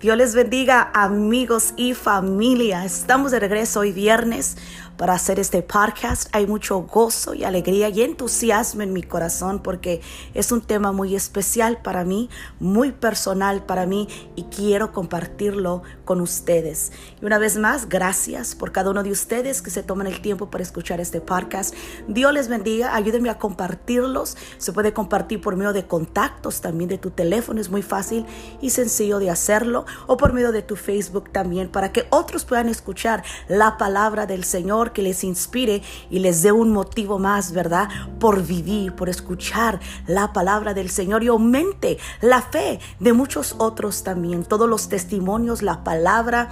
Dios les bendiga amigos y familia. Estamos de regreso hoy viernes para hacer este podcast. Hay mucho gozo y alegría y entusiasmo en mi corazón porque es un tema muy especial para mí, muy personal para mí y quiero compartirlo con ustedes. Y una vez más, gracias por cada uno de ustedes que se toman el tiempo para escuchar este podcast. Dios les bendiga, ayúdenme a compartirlos. Se puede compartir por medio de contactos también de tu teléfono, es muy fácil y sencillo de hacerlo o por medio de tu Facebook también para que otros puedan escuchar la palabra del Señor que les inspire y les dé un motivo más, ¿verdad? Por vivir, por escuchar la palabra del Señor y aumente la fe de muchos otros también. Todos los testimonios, la palabra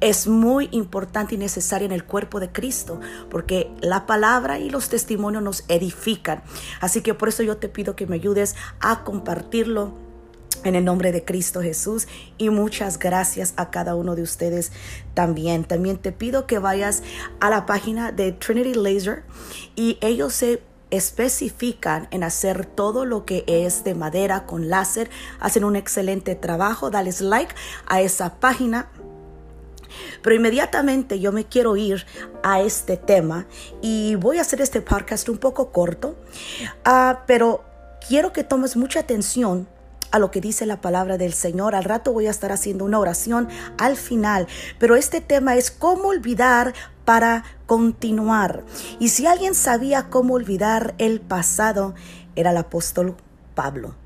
es muy importante y necesaria en el cuerpo de Cristo, porque la palabra y los testimonios nos edifican. Así que por eso yo te pido que me ayudes a compartirlo en el nombre de Cristo Jesús y muchas gracias a cada uno de ustedes también. También te pido que vayas a la página de Trinity Laser y ellos se especifican en hacer todo lo que es de madera con láser. Hacen un excelente trabajo. Dales like a esa página. Pero inmediatamente yo me quiero ir a este tema y voy a hacer este podcast un poco corto, uh, pero quiero que tomes mucha atención a lo que dice la palabra del Señor. Al rato voy a estar haciendo una oración al final, pero este tema es cómo olvidar para continuar. Y si alguien sabía cómo olvidar el pasado, era el apóstol Pablo.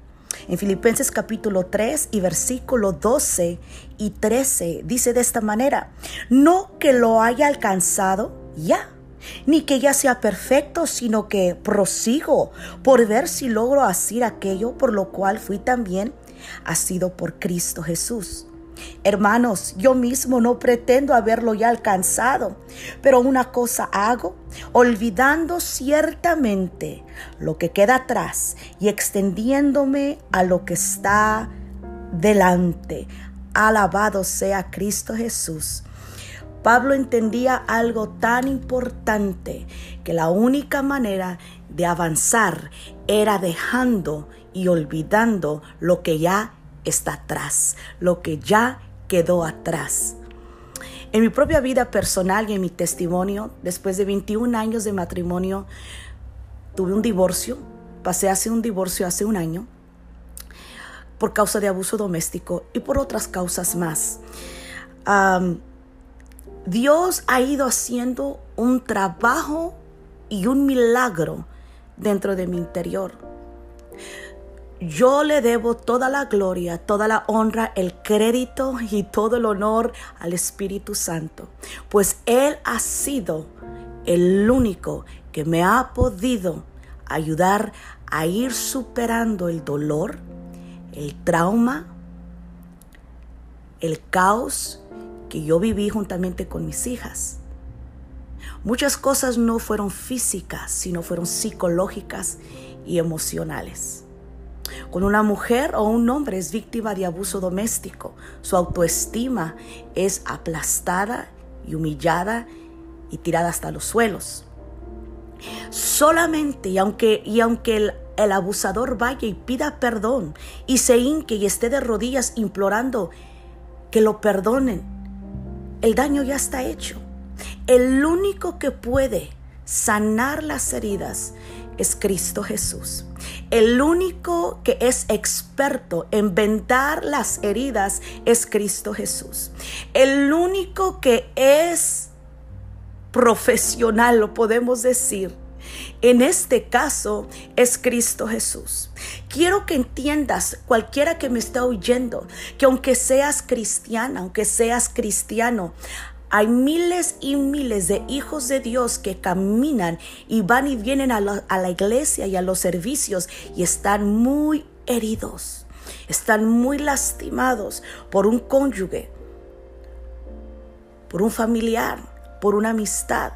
En Filipenses capítulo 3 y versículo 12 y 13 dice de esta manera, no que lo haya alcanzado ya ni que ya sea perfecto, sino que prosigo por ver si logro hacer aquello por lo cual fui también sido por Cristo Jesús. Hermanos, yo mismo no pretendo haberlo ya alcanzado, pero una cosa hago, olvidando ciertamente lo que queda atrás y extendiéndome a lo que está delante. Alabado sea Cristo Jesús. Pablo entendía algo tan importante que la única manera de avanzar era dejando y olvidando lo que ya está atrás, lo que ya quedó atrás. En mi propia vida personal y en mi testimonio, después de 21 años de matrimonio, tuve un divorcio, pasé hace un divorcio hace un año por causa de abuso doméstico y por otras causas más. Dios ha ido haciendo un trabajo y un milagro dentro de mi interior. Yo le debo toda la gloria, toda la honra, el crédito y todo el honor al Espíritu Santo, pues Él ha sido el único que me ha podido ayudar a ir superando el dolor, el trauma, el caos que yo viví juntamente con mis hijas. Muchas cosas no fueron físicas, sino fueron psicológicas y emocionales. Cuando una mujer o un hombre es víctima de abuso doméstico, su autoestima es aplastada y humillada y tirada hasta los suelos. Solamente y aunque, y aunque el, el abusador vaya y pida perdón y se hinque y esté de rodillas implorando que lo perdonen, el daño ya está hecho. El único que puede sanar las heridas es Cristo Jesús. El único que es experto en vendar las heridas es Cristo Jesús. El único que es profesional, lo podemos decir, en este caso es Cristo Jesús. Quiero que entiendas, cualquiera que me está oyendo, que aunque seas cristiana, aunque seas cristiano, hay miles y miles de hijos de Dios que caminan y van y vienen la, a la, iglesia y a los servicios y están muy heridos, están muy lastimados por un cónyuge, por un familiar, por una amistad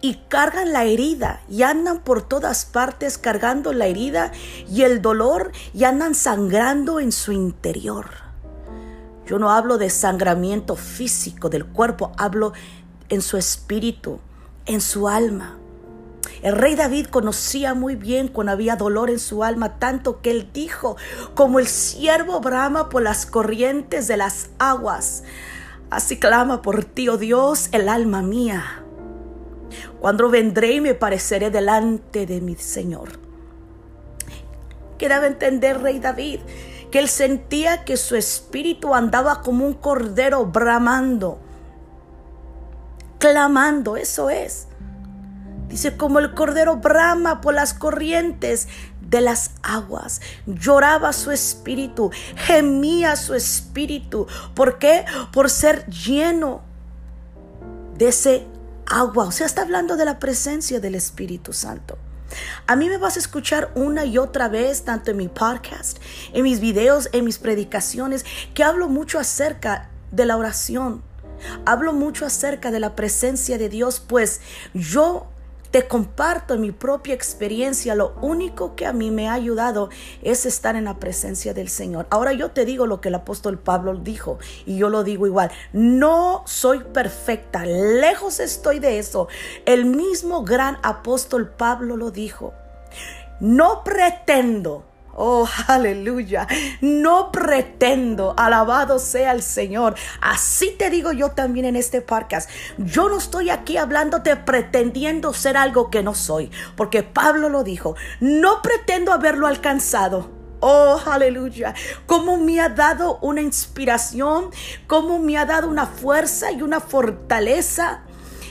y cargan la herida y andan por todas partes cargando la herida y el dolor y andan sangrando en su interior. Yo no hablo de sangramiento físico del cuerpo, hablo en su espíritu, en su alma. El rey David conocía muy bien cuando había dolor en su alma, tanto que él dijo, como el siervo brama por las corrientes de las aguas, así clama por ti, oh Dios, el alma mía. Cuando vendré y me pareceré delante de mi Señor. Quedaba entender, rey David, que él sentía que su espíritu andaba como un cordero bramando, clamando, eso es. Dice, como el cordero brama por las corrientes de las aguas. Lloraba su espíritu, gemía su espíritu. ¿Por qué? Por ser lleno de ese agua. O sea, está hablando de la presencia del Espíritu Santo. A mí me vas a escuchar una y otra vez, tanto en mi podcast, en mis videos, en mis predicaciones, que hablo mucho acerca de la oración. Hablo mucho acerca de la presencia de Dios, pues yo te comparto mi propia experiencia. Lo único que a mí me ha ayudado es estar en la presencia del Señor. Ahora yo te digo lo que el apóstol Pablo dijo y yo lo digo igual. No soy perfecta, lejos estoy de eso. El mismo gran apóstol Pablo lo dijo. No pretendo Oh, aleluya. No pretendo, alabado sea el Señor. Así te digo yo también en este podcast. Yo no estoy aquí hablándote pretendiendo ser algo que no soy, porque Pablo lo dijo. No pretendo haberlo alcanzado. Oh, aleluya. Cómo me ha dado una inspiración, cómo me ha dado una fuerza y una fortaleza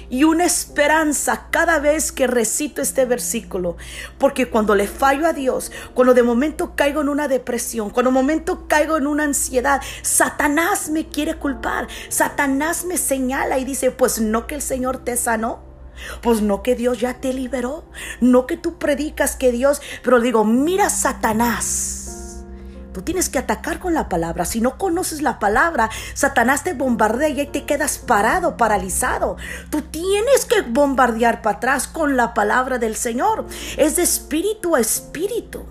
y una esperanza cada vez que recito este versículo. Porque cuando le fallo a Dios, cuando de momento caigo en una depresión, cuando de momento caigo en una ansiedad, Satanás me quiere culpar. Satanás me señala y dice, pues no que el Señor te sanó. Pues no que Dios ya te liberó, no que tú predicas que Dios, pero digo, mira Satanás Tú tienes que atacar con la palabra. Si no conoces la palabra, Satanás te bombardea y te quedas parado, paralizado. Tú tienes que bombardear para atrás con la palabra del Señor. Es de espíritu a espíritu.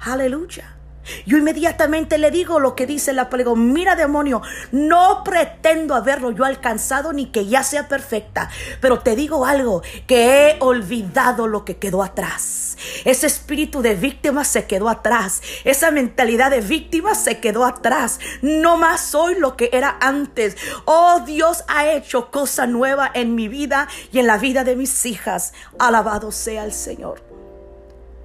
Aleluya. Yo inmediatamente le digo lo que dice la palabra. Mira demonio, no pretendo haberlo yo alcanzado ni que ya sea perfecta. Pero te digo algo, que he olvidado lo que quedó atrás. Ese espíritu de víctima se quedó atrás. Esa mentalidad de víctima se quedó atrás. No más soy lo que era antes. Oh Dios ha hecho cosa nueva en mi vida y en la vida de mis hijas. Alabado sea el Señor.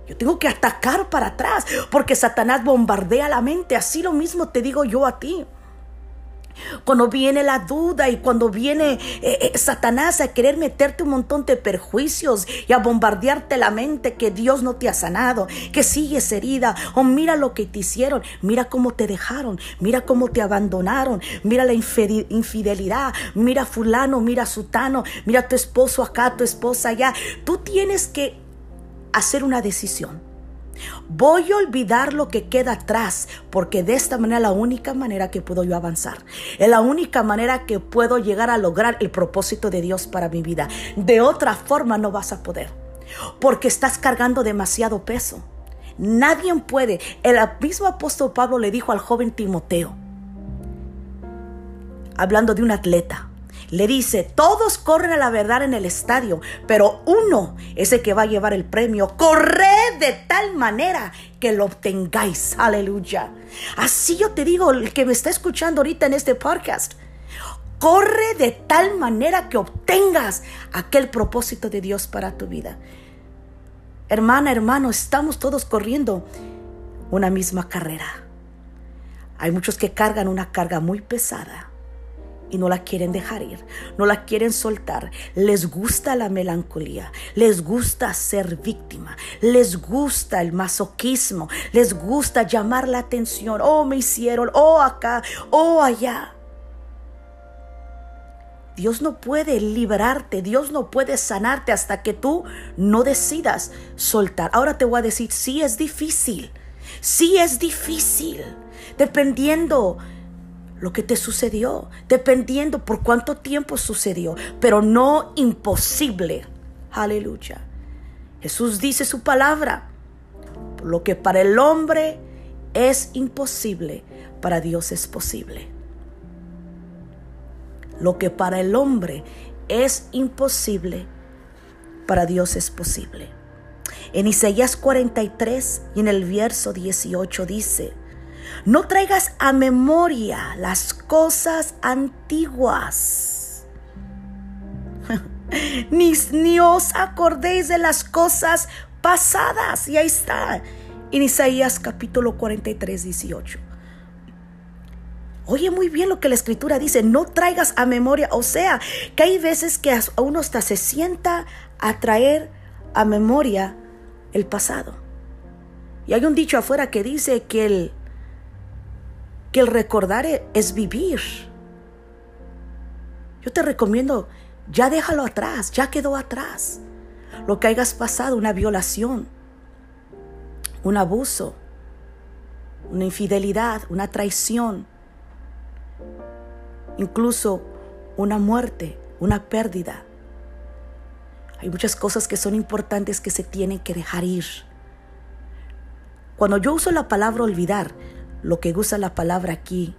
Yo tengo que atacar para atrás porque Satanás bombardea la mente. Así lo mismo te digo yo a ti. Cuando viene la duda y cuando viene eh, eh, Satanás a querer meterte un montón de perjuicios y a bombardearte la mente que Dios no te ha sanado, que sigues herida, o mira lo que te hicieron, mira cómo te dejaron, mira cómo te abandonaron, mira la infidelidad, mira fulano, mira sutano, mira tu esposo acá, tu esposa allá. Tú tienes que hacer una decisión. Voy a olvidar lo que queda atrás, porque de esta manera la única manera que puedo yo avanzar. Es la única manera que puedo llegar a lograr el propósito de Dios para mi vida. De otra forma no vas a poder, porque estás cargando demasiado peso. Nadie puede. El mismo apóstol Pablo le dijo al joven Timoteo, hablando de un atleta, le dice, todos corren a la verdad en el estadio, pero uno es el que va a llevar el premio. Corred de tal manera que lo obtengáis. Aleluya. Así yo te digo, el que me está escuchando ahorita en este podcast. Corre de tal manera que obtengas aquel propósito de Dios para tu vida. Hermana, hermano, estamos todos corriendo una misma carrera. Hay muchos que cargan una carga muy pesada no la quieren dejar ir, no la quieren soltar. Les gusta la melancolía, les gusta ser víctima, les gusta el masoquismo, les gusta llamar la atención. Oh, me hicieron, oh, acá, oh, allá. Dios no puede liberarte, Dios no puede sanarte hasta que tú no decidas soltar. Ahora te voy a decir, sí es difícil, sí es difícil, dependiendo lo que te sucedió, dependiendo por cuánto tiempo sucedió, pero no imposible. Aleluya. Jesús dice su palabra. Lo que para el hombre es imposible, para Dios es posible. Lo que para el hombre es imposible, para Dios es posible. En Isaías 43 y en el verso 18 dice, no traigas a memoria las cosas antiguas. ni, os acordéis de las cosas pasadas. Y ahí está, en Isaías capítulo 43, 18. Oye muy bien lo que la escritura dice, no traigas a memoria, o sea, que hay veces que uno hasta se sienta a traer a memoria el pasado. Y hay un dicho afuera que dice que el, que el recordar es vivir. Yo te recomiendo, ya déjalo atrás, ya quedó atrás. Lo que hayas pasado, una violación, un abuso, una infidelidad, una traición, incluso una muerte, una pérdida. Hay muchas cosas que son importantes que se tienen que dejar ir. Cuando yo uso la palabra olvidar, lo que usa la palabra aquí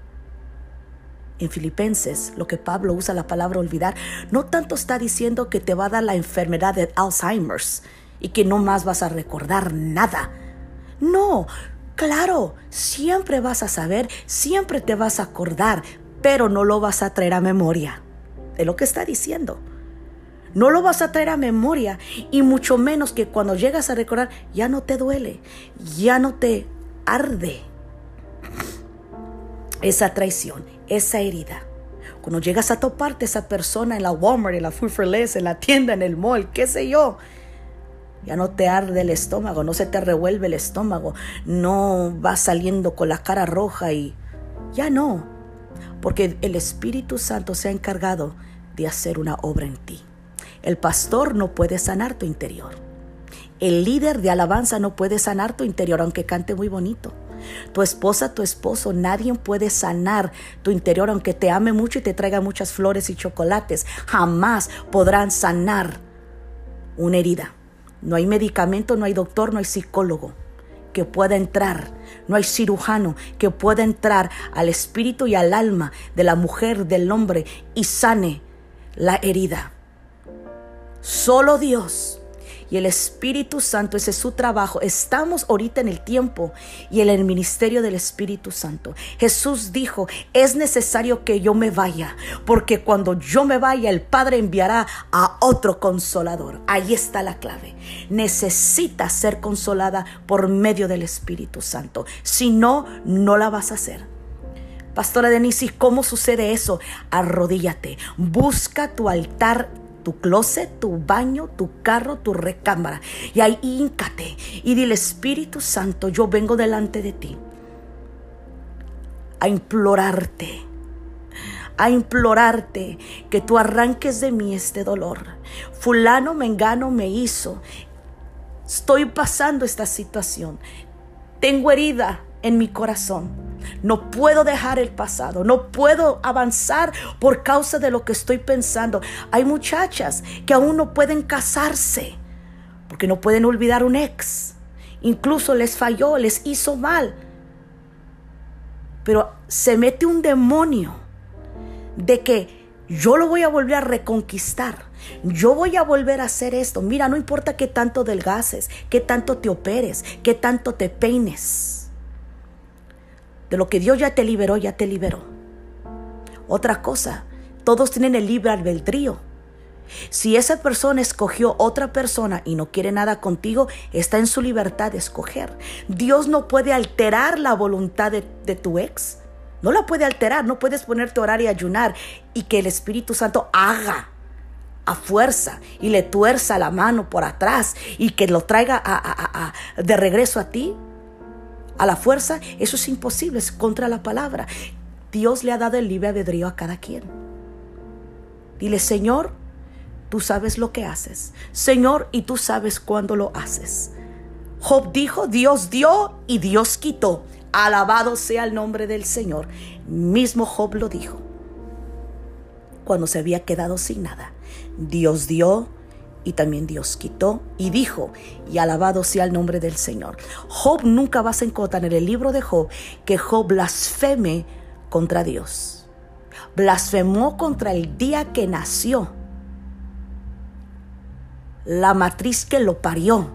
en Filipenses, lo que Pablo usa la palabra olvidar, no tanto está diciendo que te va a dar la enfermedad de Alzheimer's y que no más vas a recordar nada. No, claro, siempre vas a saber, siempre te vas a acordar, pero no lo vas a traer a memoria. De lo que está diciendo. No lo vas a traer a memoria y mucho menos que cuando llegas a recordar ya no te duele, ya no te arde esa traición, esa herida. Cuando llegas a toparte esa persona en la Walmart, en la Food en la tienda, en el mall, qué sé yo, ya no te arde el estómago, no se te revuelve el estómago, no vas saliendo con la cara roja y ya no porque el Espíritu Santo se ha encargado de hacer una obra en ti. El pastor no puede sanar tu interior. El líder de alabanza no puede sanar tu interior, aunque cante muy bonito. Tu esposa, tu esposo, nadie puede sanar tu interior, aunque te ame mucho y te traiga muchas flores y chocolates. Jamás podrán sanar una herida. No hay medicamento, no hay doctor, no hay psicólogo que pueda entrar, no hay cirujano que pueda entrar al espíritu y al alma de la mujer, del hombre y sane la herida. Solo Dios y el Espíritu Santo, ese es su trabajo. Estamos ahorita en el tiempo y en el ministerio del Espíritu Santo. Jesús dijo, es necesario que yo me vaya, porque cuando yo me vaya, el Padre enviará a otro consolador. Ahí está la clave. Necesita ser consolada por medio del Espíritu Santo. Si no, no la vas a hacer. Pastora Denise, ¿cómo sucede eso? Arrodíllate, busca tu altar tu closet, tu baño, tu carro, tu recámara. Y ahí híncate y dile, Espíritu Santo, yo vengo delante de ti a implorarte, a implorarte que tú arranques de mí este dolor. Fulano mengano me hizo. Estoy pasando esta situación. Tengo herida en mi corazón. No puedo dejar el pasado, no puedo avanzar por causa de lo que estoy pensando. Hay muchachas que aún no pueden casarse porque no pueden olvidar un ex. Incluso les falló, les hizo mal. Pero se mete un demonio de que yo lo voy a volver a reconquistar. Yo voy a volver a hacer esto. Mira, no importa qué tanto delgaces, qué tanto te operes, qué tanto te peines. De lo que Dios ya te liberó, ya te liberó. Otra cosa, todos tienen el libre albedrío. Si esa persona escogió otra persona y no quiere nada contigo, está en su libertad de escoger. Dios no puede alterar la voluntad de, tu ex. No la puede alterar. No puedes ponerte a orar y ayunar y que el Espíritu Santo haga a fuerza y le tuerza la mano por atrás y que lo traiga de regreso a ti a la fuerza, eso es imposible, es contra la palabra. Dios le ha dado el libre albedrío a cada quien. Dile, Señor, tú sabes lo que haces. Señor, y tú sabes cuándo lo haces. Job dijo, Dios dio y Dios quitó. Alabado sea el nombre del Señor. Mismo Job lo dijo. Cuando se había quedado sin nada. Dios dio y también Dios quitó y dijo, y alabado sea el nombre del Señor. Job nunca vas a encontrar en el libro de Job que Job blasfeme contra Dios. Blasfemó contra el día que nació. la matriz que lo parió,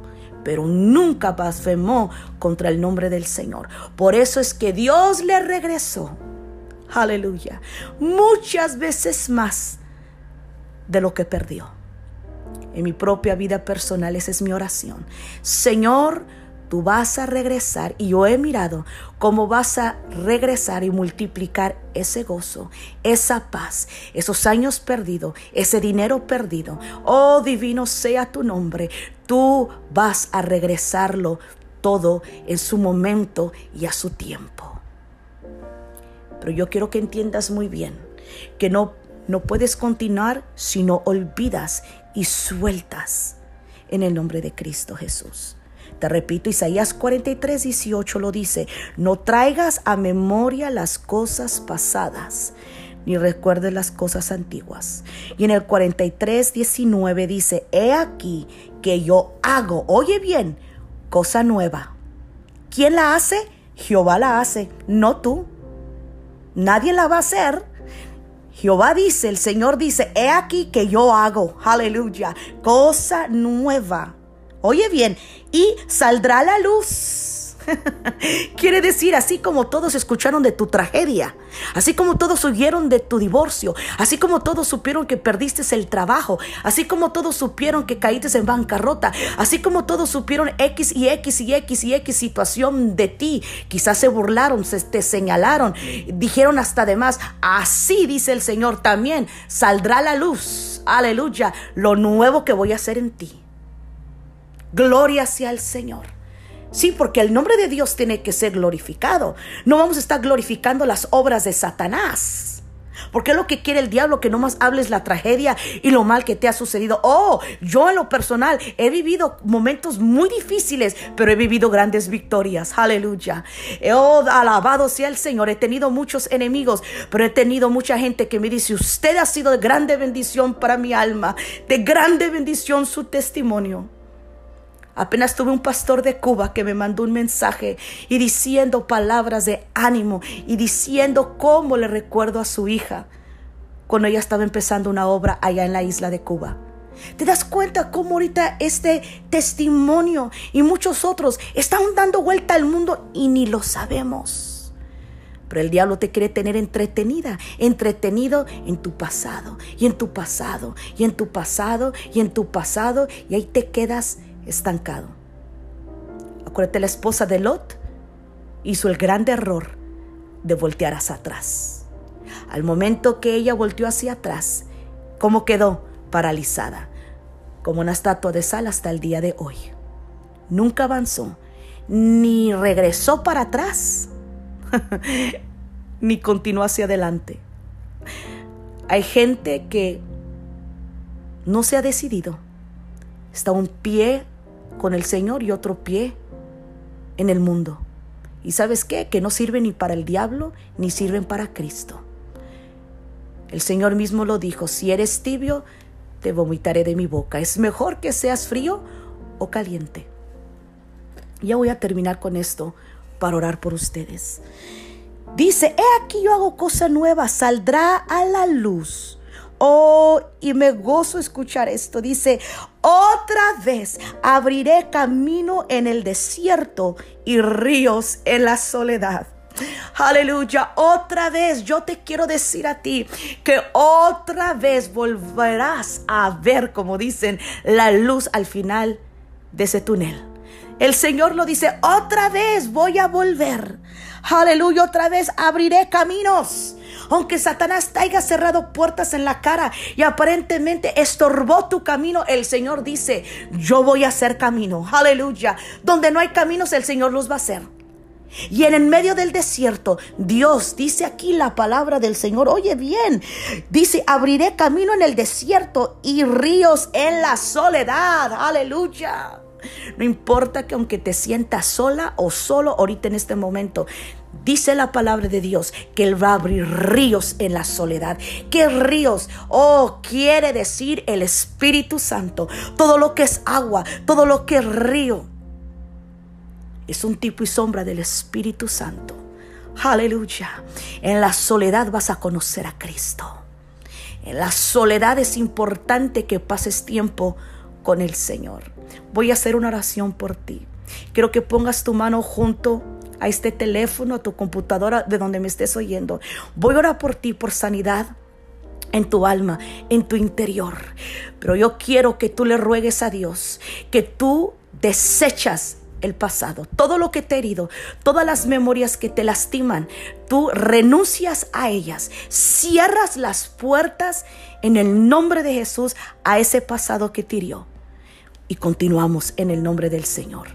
pero nunca blasfemó contra el nombre del Señor. Por eso es que Dios le regresó. Aleluya. Muchas veces más de lo que perdió. En mi propia vida personal, esa es mi oración. Señor, tú vas a regresar y yo he mirado cómo vas a regresar y multiplicar ese gozo, esa paz, esos años perdidos, ese dinero perdido. Oh divino sea tu nombre, tú vas a regresarlo todo en su momento y a su tiempo. Pero yo quiero que entiendas muy bien que no, no puedes continuar si no olvidas y sueltas en el nombre de Cristo Jesús. Te repito, Isaías 43, 18 lo dice, no traigas a memoria las cosas pasadas, ni recuerdes las cosas antiguas. Y en el 43, 19 dice, he aquí que yo hago, oye bien, cosa nueva. ¿Quién la hace? Jehová la hace, no tú. Nadie la va a hacer. Jehová dice, el Señor dice, he aquí que yo hago, aleluya, cosa nueva. Oye bien, y saldrá la luz. Quiere decir, así como todos escucharon de tu tragedia, así como todos oyeron de tu divorcio, así como todos supieron que perdiste el trabajo, así como todos supieron que caíste en bancarrota, así como todos supieron X y X y X y X situación de ti, quizás se burlaron, se te señalaron, dijeron hasta además, así dice el Señor también, saldrá la luz, aleluya, lo nuevo que voy a hacer en ti. Gloria sea el Señor. Sí, porque el nombre de Dios tiene que ser glorificado. No vamos a estar glorificando las obras de Satanás. Porque lo que quiere el diablo, que no más hables la tragedia y lo mal que te ha sucedido. Oh, yo en lo personal he vivido momentos muy difíciles, pero he vivido grandes victorias. Aleluya. Oh, alabado sea el Señor. He tenido muchos enemigos, pero he tenido mucha gente que me dice, usted ha sido de grande bendición para mi alma, de grande bendición su testimonio. Apenas tuve un pastor de Cuba que me mandó un mensaje y diciendo palabras de ánimo y diciendo cómo le recuerdo a su hija cuando ella estaba empezando una obra allá en la isla de Cuba. ¿Te das cuenta cómo ahorita este testimonio y muchos otros están dando vuelta al mundo y ni lo sabemos? Pero el diablo te quiere tener entretenida, entretenido en tu pasado y en tu pasado y en tu pasado y en tu pasado y ahí te quedas estancado. Acuérdate, la esposa de Lot hizo el gran error de voltear hacia atrás. Al momento que ella volteó hacia atrás, ¿cómo quedó? Paralizada, como una estatua de sal hasta el día de hoy. Nunca avanzó, ni regresó para atrás, ni continuó hacia adelante. Hay gente que no se ha decidido. Está un pie con el Señor y otro pie en el mundo. ¿Y sabes qué? Que no sirven ni para el diablo ni sirven para Cristo. El Señor mismo lo dijo, si eres tibio, te vomitaré de mi boca. Es mejor que seas frío o caliente. Ya voy a terminar con esto para orar por ustedes. Dice, he aquí yo hago cosa nueva, saldrá a la luz. Oh, y me gozo escuchar esto. Dice, otra vez abriré camino en el desierto y ríos en la soledad. Aleluya, otra vez yo te quiero decir a ti que otra vez volverás a ver, como dicen, la luz al final de ese túnel. El Señor lo dice, otra vez voy a volver. Aleluya, otra vez abriré caminos. Aunque Satanás te haya cerrado puertas en la cara y aparentemente estorbó tu camino, el Señor dice, yo voy a hacer camino. Aleluya. Donde no hay caminos, el Señor los va a hacer. Y en el medio del desierto, Dios dice aquí la palabra del Señor, oye bien, dice, abriré camino en el desierto y ríos en la soledad. Aleluya. No importa que aunque te sientas sola o solo ahorita en este momento, Dice la palabra de Dios que Él va a abrir ríos en la soledad. ¿Qué ríos? Oh, quiere decir el Espíritu Santo. Todo lo que es agua, todo lo que es río, es un tipo y sombra del Espíritu Santo. Aleluya. En la soledad vas a conocer a Cristo. En la soledad es importante que pases tiempo con el Señor. Voy a hacer una oración por ti. Quiero que pongas tu mano junto a este teléfono, a tu computadora, de donde me estés oyendo. Voy a orar por ti, por sanidad en tu alma, en tu interior. Pero yo quiero que tú le ruegues a Dios, que tú desechas el pasado, todo lo que te ha herido, todas las memorias que te lastiman, tú renuncias a ellas, cierras las puertas en el nombre de Jesús a ese pasado que te hirió. Y continuamos en el nombre del Señor.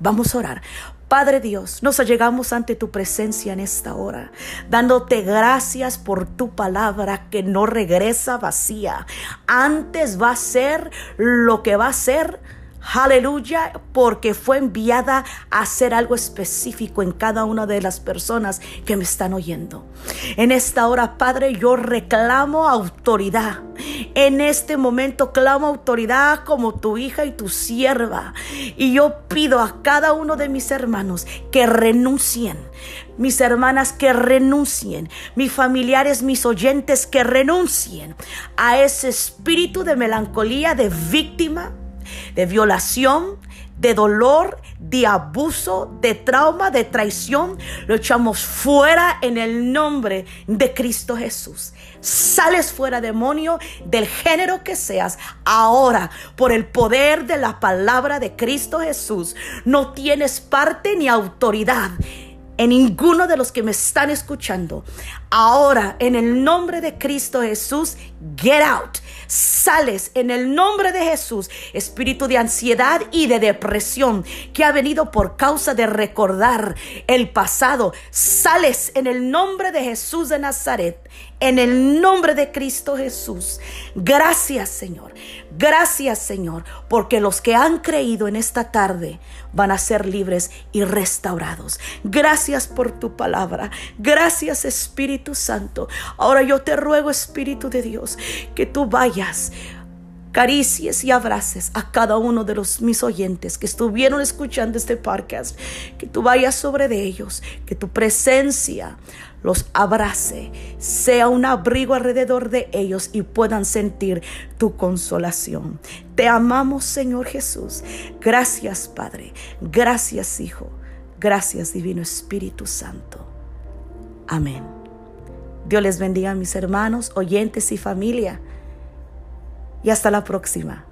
Vamos a orar. Padre Dios, nos llegamos ante tu presencia en esta hora, dándote gracias por tu palabra que no regresa vacía. Antes va a ser lo que va a ser Aleluya, porque fue enviada a hacer algo específico en cada una de las personas que me están oyendo. En esta hora, Padre, yo reclamo autoridad. En este momento clamo autoridad como tu hija y tu sierva. Y yo pido a cada uno de mis hermanos que renuncien. Mis hermanas que renuncien, mis familiares, mis oyentes que renuncien a ese espíritu de melancolía, de víctima, de violación, de dolor, de abuso, de trauma, de traición, lo echamos fuera en el nombre de Cristo Jesús. Sales fuera, demonio, del género que seas, ahora, por el poder de la palabra de Cristo Jesús. No tienes parte ni autoridad en ninguno de los que me están escuchando. Ahora, en el nombre de Cristo Jesús, get out. Sales en el nombre de Jesús, espíritu de ansiedad y de depresión que ha venido por causa de recordar el pasado. Sales en el nombre de Jesús de Nazaret en el nombre de Cristo Jesús. Gracias Señor. Gracias Señor. Porque los que han creído en esta tarde van a ser libres y restaurados. Gracias por tu palabra. Gracias Espíritu Santo. Ahora yo te ruego Espíritu de Dios que tú vayas caricies y abraces a cada uno de los mis oyentes que estuvieron escuchando este podcast, que tú vayas sobre de ellos, que tu presencia los abrace, sea un abrigo alrededor de ellos y puedan sentir tu consolación. Te amamos, Señor Jesús. Gracias, Padre. Gracias, Hijo. Gracias, Divino Espíritu Santo. Amén. Dios les bendiga a mis hermanos, oyentes y familia. Y hasta la próxima.